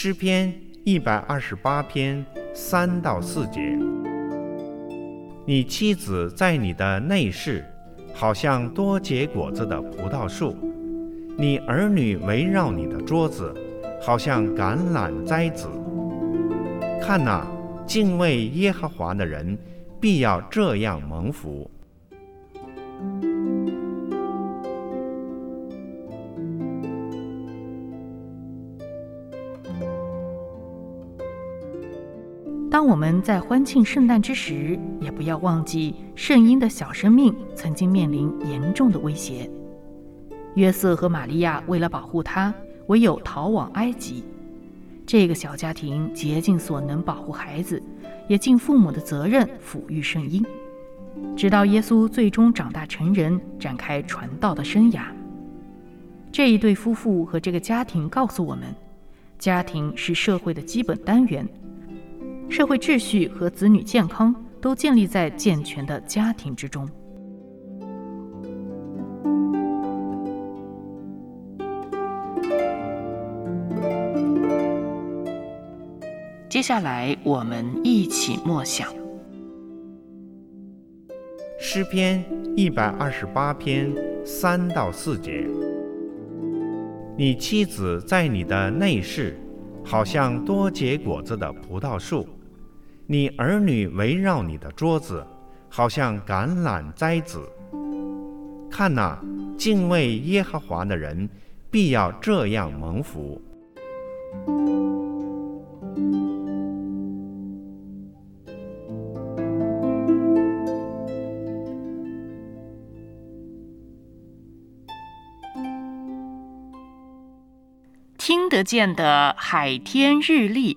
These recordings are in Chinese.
诗篇一百二十八篇三到四节：你妻子在你的内室，好像多结果子的葡萄树；你儿女围绕你的桌子，好像橄榄栽子。看哪，敬畏耶和华的人，必要这样蒙福。当我们在欢庆圣诞之时，也不要忘记圣婴的小生命曾经面临严重的威胁。约瑟和玛利亚为了保护他，唯有逃往埃及。这个小家庭竭尽所能保护孩子，也尽父母的责任抚育圣婴，直到耶稣最终长大成人，展开传道的生涯。这一对夫妇和这个家庭告诉我们，家庭是社会的基本单元。社会秩序和子女健康都建立在健全的家庭之中。接下来，我们一起默想诗篇一百二十八篇三到四节：你妻子在你的内室，好像多结果子的葡萄树。你儿女围绕你的桌子，好像橄榄栽子。看哪，敬畏耶和华的人，必要这样蒙福。听得见的海天日历。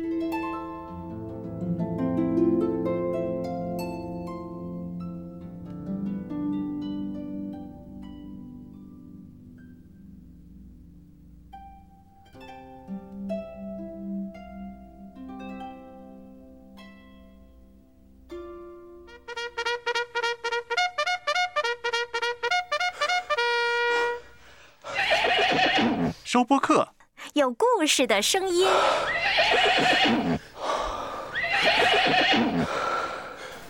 收播客，有故事的声音。